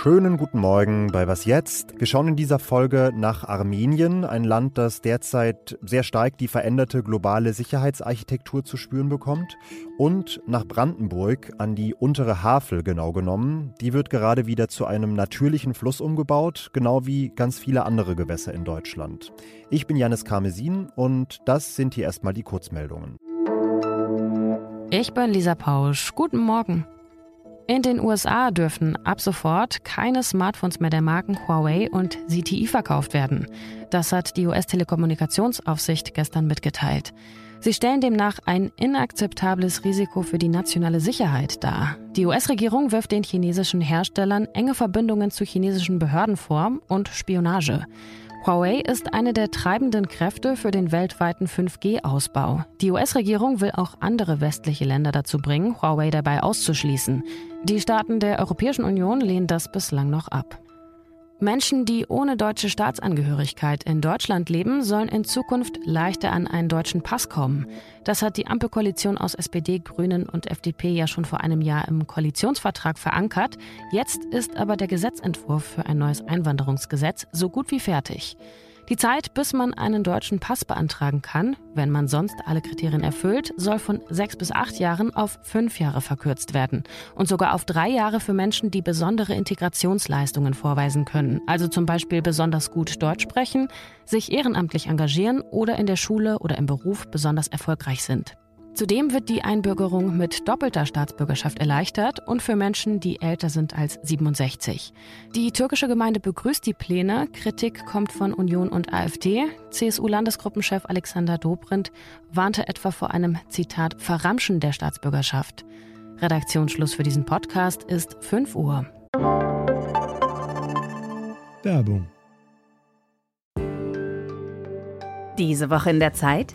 Schönen guten Morgen bei Was jetzt? Wir schauen in dieser Folge nach Armenien, ein Land, das derzeit sehr stark die veränderte globale Sicherheitsarchitektur zu spüren bekommt, und nach Brandenburg an die untere Havel genau genommen. Die wird gerade wieder zu einem natürlichen Fluss umgebaut, genau wie ganz viele andere Gewässer in Deutschland. Ich bin Janis Karmesin und das sind hier erstmal die Kurzmeldungen. Ich bin Lisa Pausch. Guten Morgen. In den USA dürfen ab sofort keine Smartphones mehr der Marken Huawei und ZTE verkauft werden. Das hat die US-Telekommunikationsaufsicht gestern mitgeteilt. Sie stellen demnach ein inakzeptables Risiko für die nationale Sicherheit dar. Die US-Regierung wirft den chinesischen Herstellern enge Verbindungen zu chinesischen Behörden vor und Spionage. Huawei ist eine der treibenden Kräfte für den weltweiten 5G-Ausbau. Die US-Regierung will auch andere westliche Länder dazu bringen, Huawei dabei auszuschließen. Die Staaten der Europäischen Union lehnen das bislang noch ab. Menschen, die ohne deutsche Staatsangehörigkeit in Deutschland leben, sollen in Zukunft leichter an einen deutschen Pass kommen. Das hat die Ampelkoalition aus SPD, Grünen und FDP ja schon vor einem Jahr im Koalitionsvertrag verankert. Jetzt ist aber der Gesetzentwurf für ein neues Einwanderungsgesetz so gut wie fertig. Die Zeit, bis man einen deutschen Pass beantragen kann, wenn man sonst alle Kriterien erfüllt, soll von sechs bis acht Jahren auf fünf Jahre verkürzt werden. Und sogar auf drei Jahre für Menschen, die besondere Integrationsleistungen vorweisen können. Also zum Beispiel besonders gut Deutsch sprechen, sich ehrenamtlich engagieren oder in der Schule oder im Beruf besonders erfolgreich sind. Zudem wird die Einbürgerung mit doppelter Staatsbürgerschaft erleichtert und für Menschen, die älter sind als 67. Die türkische Gemeinde begrüßt die Pläne. Kritik kommt von Union und AfD. CSU-Landesgruppenchef Alexander Dobrindt warnte etwa vor einem Zitat Verramschen der Staatsbürgerschaft. Redaktionsschluss für diesen Podcast ist 5 Uhr. Werbung. Diese Woche in der Zeit?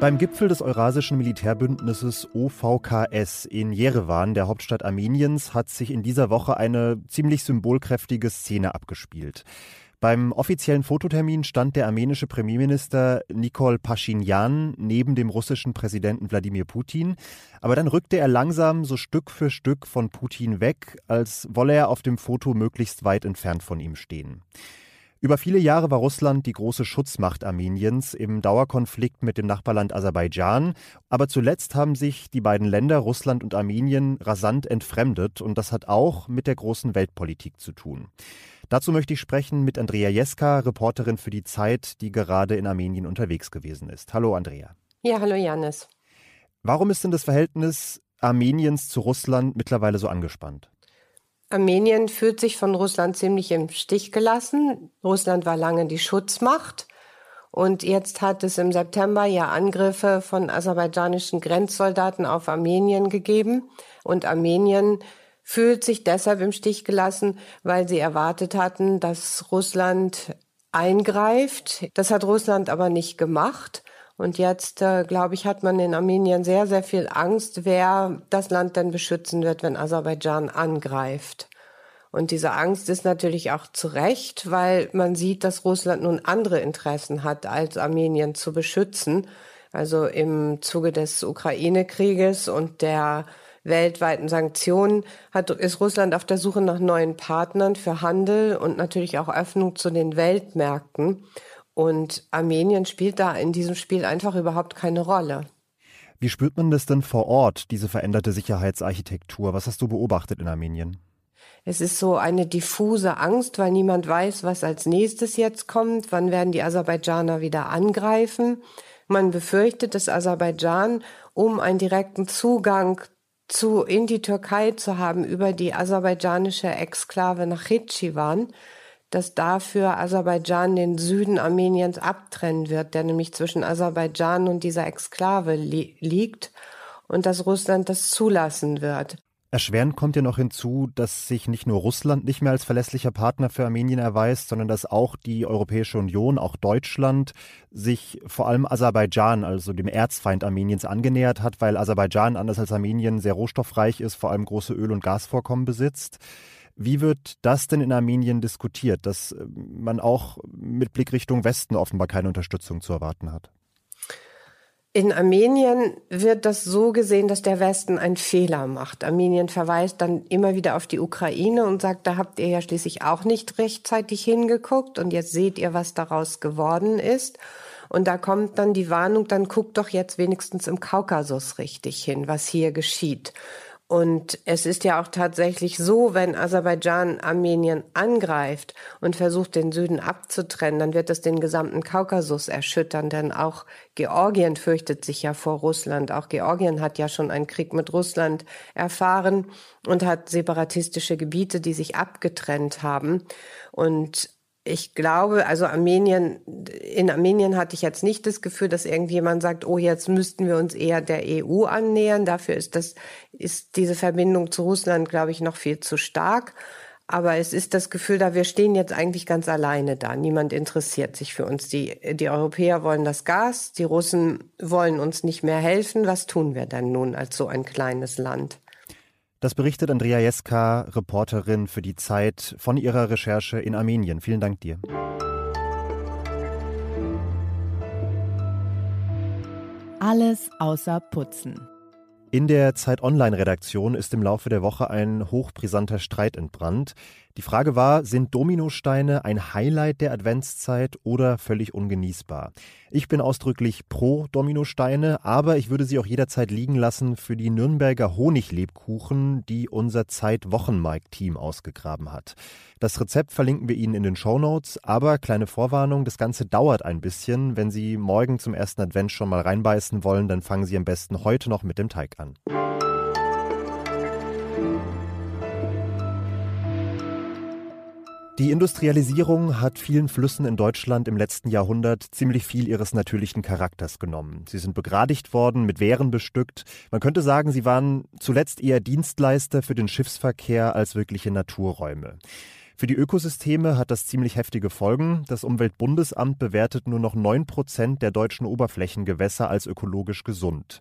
Beim Gipfel des Eurasischen Militärbündnisses OVKS in Jerewan, der Hauptstadt Armeniens, hat sich in dieser Woche eine ziemlich symbolkräftige Szene abgespielt. Beim offiziellen Fototermin stand der armenische Premierminister Nikol Pashinyan neben dem russischen Präsidenten Wladimir Putin, aber dann rückte er langsam so Stück für Stück von Putin weg, als wolle er auf dem Foto möglichst weit entfernt von ihm stehen. Über viele Jahre war Russland die große Schutzmacht Armeniens im Dauerkonflikt mit dem Nachbarland Aserbaidschan. Aber zuletzt haben sich die beiden Länder, Russland und Armenien, rasant entfremdet. Und das hat auch mit der großen Weltpolitik zu tun. Dazu möchte ich sprechen mit Andrea Jeska, Reporterin für die Zeit, die gerade in Armenien unterwegs gewesen ist. Hallo Andrea. Ja, hallo Janis. Warum ist denn das Verhältnis Armeniens zu Russland mittlerweile so angespannt? Armenien fühlt sich von Russland ziemlich im Stich gelassen. Russland war lange die Schutzmacht. Und jetzt hat es im September ja Angriffe von aserbaidschanischen Grenzsoldaten auf Armenien gegeben. Und Armenien fühlt sich deshalb im Stich gelassen, weil sie erwartet hatten, dass Russland eingreift. Das hat Russland aber nicht gemacht. Und jetzt, äh, glaube ich, hat man in Armenien sehr, sehr viel Angst, wer das Land denn beschützen wird, wenn Aserbaidschan angreift. Und diese Angst ist natürlich auch zu Recht, weil man sieht, dass Russland nun andere Interessen hat, als Armenien zu beschützen. Also im Zuge des Ukraine-Krieges und der weltweiten Sanktionen hat, ist Russland auf der Suche nach neuen Partnern für Handel und natürlich auch Öffnung zu den Weltmärkten. Und Armenien spielt da in diesem Spiel einfach überhaupt keine Rolle. Wie spürt man das denn vor Ort, diese veränderte Sicherheitsarchitektur? Was hast du beobachtet in Armenien? Es ist so eine diffuse Angst, weil niemand weiß, was als nächstes jetzt kommt. Wann werden die Aserbaidschaner wieder angreifen? Man befürchtet, dass Aserbaidschan, um einen direkten Zugang zu, in die Türkei zu haben über die aserbaidschanische Exklave Nachitschewan, dass dafür Aserbaidschan den Süden Armeniens abtrennen wird, der nämlich zwischen Aserbaidschan und dieser Exklave li liegt und dass Russland das zulassen wird. Erschwerend kommt ja noch hinzu, dass sich nicht nur Russland nicht mehr als verlässlicher Partner für Armenien erweist, sondern dass auch die Europäische Union, auch Deutschland, sich vor allem Aserbaidschan, also dem Erzfeind Armeniens, angenähert hat, weil Aserbaidschan, anders als Armenien, sehr rohstoffreich ist, vor allem große Öl- und Gasvorkommen besitzt. Wie wird das denn in Armenien diskutiert, dass man auch mit Blick Richtung Westen offenbar keine Unterstützung zu erwarten hat? In Armenien wird das so gesehen, dass der Westen einen Fehler macht. Armenien verweist dann immer wieder auf die Ukraine und sagt, da habt ihr ja schließlich auch nicht rechtzeitig hingeguckt und jetzt seht ihr, was daraus geworden ist. Und da kommt dann die Warnung, dann guckt doch jetzt wenigstens im Kaukasus richtig hin, was hier geschieht. Und es ist ja auch tatsächlich so, wenn Aserbaidschan Armenien angreift und versucht, den Süden abzutrennen, dann wird das den gesamten Kaukasus erschüttern, denn auch Georgien fürchtet sich ja vor Russland. Auch Georgien hat ja schon einen Krieg mit Russland erfahren und hat separatistische Gebiete, die sich abgetrennt haben. Und ich glaube, also Armenien, in Armenien hatte ich jetzt nicht das Gefühl, dass irgendjemand sagt, oh, jetzt müssten wir uns eher der EU annähern. Dafür ist das, ist diese Verbindung zu Russland, glaube ich, noch viel zu stark. Aber es ist das Gefühl da, wir stehen jetzt eigentlich ganz alleine da. Niemand interessiert sich für uns. Die, die Europäer wollen das Gas, die Russen wollen uns nicht mehr helfen. Was tun wir denn nun als so ein kleines Land? Das berichtet Andrea Jeska, Reporterin für die Zeit, von ihrer Recherche in Armenien. Vielen Dank dir. Alles außer Putzen. In der Zeit Online-Redaktion ist im Laufe der Woche ein hochbrisanter Streit entbrannt. Die Frage war, sind Dominosteine ein Highlight der Adventszeit oder völlig ungenießbar? Ich bin ausdrücklich pro Dominosteine, aber ich würde sie auch jederzeit liegen lassen für die Nürnberger Honiglebkuchen, die unser Zeit-Wochenmarkt-Team ausgegraben hat. Das Rezept verlinken wir Ihnen in den Shownotes, aber kleine Vorwarnung, das Ganze dauert ein bisschen. Wenn Sie morgen zum ersten Advent schon mal reinbeißen wollen, dann fangen Sie am besten heute noch mit dem Teig an. Die Industrialisierung hat vielen Flüssen in Deutschland im letzten Jahrhundert ziemlich viel ihres natürlichen Charakters genommen. Sie sind begradigt worden, mit Wehren bestückt. Man könnte sagen, sie waren zuletzt eher Dienstleister für den Schiffsverkehr als wirkliche Naturräume. Für die Ökosysteme hat das ziemlich heftige Folgen. Das Umweltbundesamt bewertet nur noch neun Prozent der deutschen Oberflächengewässer als ökologisch gesund.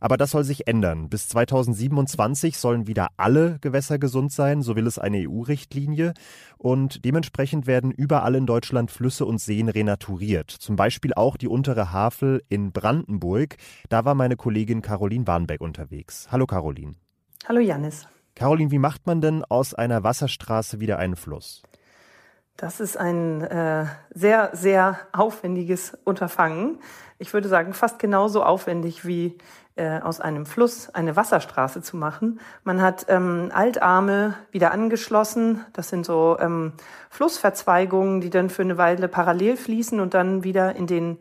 Aber das soll sich ändern. Bis 2027 sollen wieder alle Gewässer gesund sein, so will es eine EU-Richtlinie. Und dementsprechend werden überall in Deutschland Flüsse und Seen renaturiert. Zum Beispiel auch die untere Havel in Brandenburg. Da war meine Kollegin Caroline Warnbeck unterwegs. Hallo Caroline. Hallo Janis. Caroline, wie macht man denn aus einer Wasserstraße wieder einen Fluss? Das ist ein äh, sehr, sehr aufwendiges Unterfangen. Ich würde sagen, fast genauso aufwendig wie äh, aus einem Fluss eine Wasserstraße zu machen. Man hat ähm, Altarme wieder angeschlossen. Das sind so ähm, Flussverzweigungen, die dann für eine Weile parallel fließen und dann wieder in den,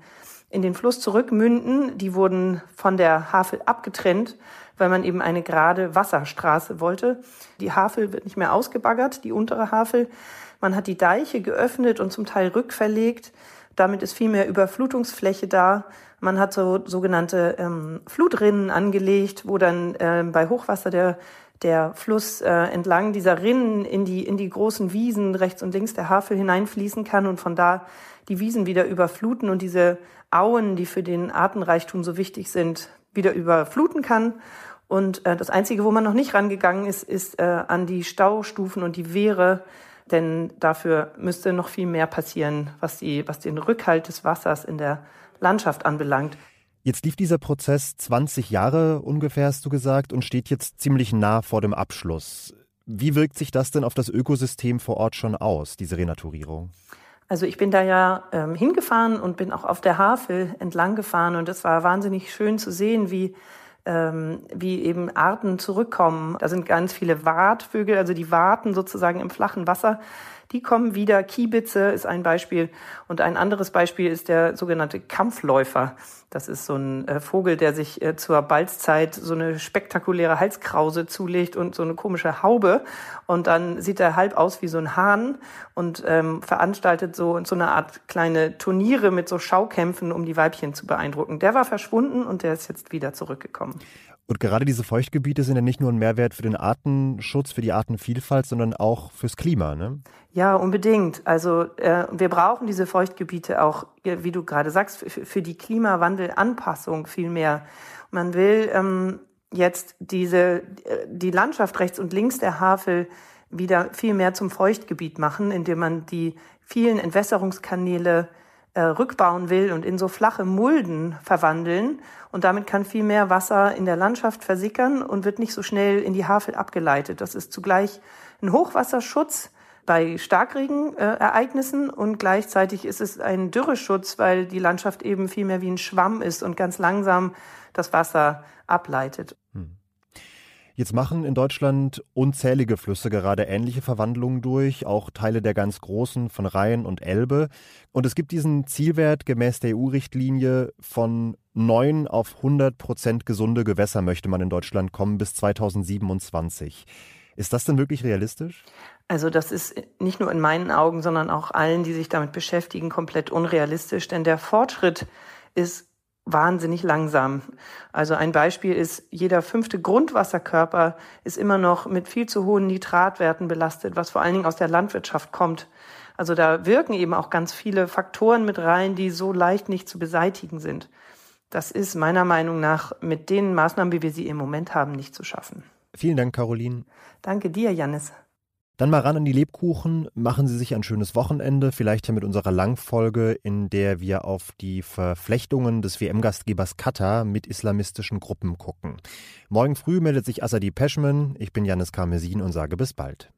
in den Fluss zurückmünden. Die wurden von der Havel abgetrennt, weil man eben eine gerade Wasserstraße wollte. Die Havel wird nicht mehr ausgebaggert, die untere Havel. Man hat die Deiche geöffnet und zum Teil rückverlegt. Damit ist viel mehr Überflutungsfläche da. Man hat so sogenannte ähm, Flutrinnen angelegt, wo dann äh, bei Hochwasser der der Fluss äh, entlang dieser Rinnen in die in die großen Wiesen rechts und links der Havel hineinfließen kann und von da die Wiesen wieder überfluten und diese Auen, die für den Artenreichtum so wichtig sind, wieder überfluten kann. Und äh, das Einzige, wo man noch nicht rangegangen ist, ist äh, an die Staustufen und die Wehre, denn dafür müsste noch viel mehr passieren, was, die, was den Rückhalt des Wassers in der Landschaft anbelangt. Jetzt lief dieser Prozess 20 Jahre ungefähr, hast du gesagt, und steht jetzt ziemlich nah vor dem Abschluss. Wie wirkt sich das denn auf das Ökosystem vor Ort schon aus, diese Renaturierung? Also ich bin da ja ähm, hingefahren und bin auch auf der Havel entlang gefahren und es war wahnsinnig schön zu sehen, wie ähm, wie eben Arten zurückkommen. Da sind ganz viele Wartvögel, also die warten sozusagen im flachen Wasser die kommen wieder. Kiebitze ist ein Beispiel. Und ein anderes Beispiel ist der sogenannte Kampfläufer. Das ist so ein äh, Vogel, der sich äh, zur Balzzeit so eine spektakuläre Halskrause zulegt und so eine komische Haube. Und dann sieht er halb aus wie so ein Hahn und ähm, veranstaltet so, so eine Art kleine Turniere mit so Schaukämpfen, um die Weibchen zu beeindrucken. Der war verschwunden und der ist jetzt wieder zurückgekommen. Und gerade diese Feuchtgebiete sind ja nicht nur ein Mehrwert für den Artenschutz, für die Artenvielfalt, sondern auch fürs Klima, ne? Ja, unbedingt. Also äh, wir brauchen diese Feuchtgebiete auch, wie du gerade sagst, für, die Klimawandelanpassung viel mehr. Man will ähm, jetzt diese die Landschaft rechts und links der Havel wieder viel mehr zum Feuchtgebiet machen, indem man die vielen Entwässerungskanäle äh, rückbauen will und in so flache Mulden verwandeln. Und damit kann viel mehr Wasser in der Landschaft versickern und wird nicht so schnell in die Havel abgeleitet. Das ist zugleich ein Hochwasserschutz bei Starkregenereignissen und gleichzeitig ist es ein Dürreschutz, weil die Landschaft eben viel mehr wie ein Schwamm ist und ganz langsam das Wasser ableitet. Jetzt machen in Deutschland unzählige Flüsse gerade ähnliche Verwandlungen durch, auch Teile der ganz großen von Rhein und Elbe. Und es gibt diesen Zielwert gemäß der EU-Richtlinie von 9 auf 100 Prozent gesunde Gewässer möchte man in Deutschland kommen bis 2027. Ist das denn wirklich realistisch? Also das ist nicht nur in meinen Augen, sondern auch allen, die sich damit beschäftigen, komplett unrealistisch, denn der Fortschritt ist wahnsinnig langsam. Also ein Beispiel ist, jeder fünfte Grundwasserkörper ist immer noch mit viel zu hohen Nitratwerten belastet, was vor allen Dingen aus der Landwirtschaft kommt. Also da wirken eben auch ganz viele Faktoren mit rein, die so leicht nicht zu beseitigen sind. Das ist meiner Meinung nach mit den Maßnahmen, wie wir sie im Moment haben, nicht zu schaffen. Vielen Dank, Caroline. Danke dir, Janis. Dann mal ran an die Lebkuchen, machen Sie sich ein schönes Wochenende, vielleicht ja mit unserer Langfolge, in der wir auf die Verflechtungen des WM-Gastgebers Katar mit islamistischen Gruppen gucken. Morgen früh meldet sich Asadi Peschman, ich bin Janis Karmesin und sage bis bald.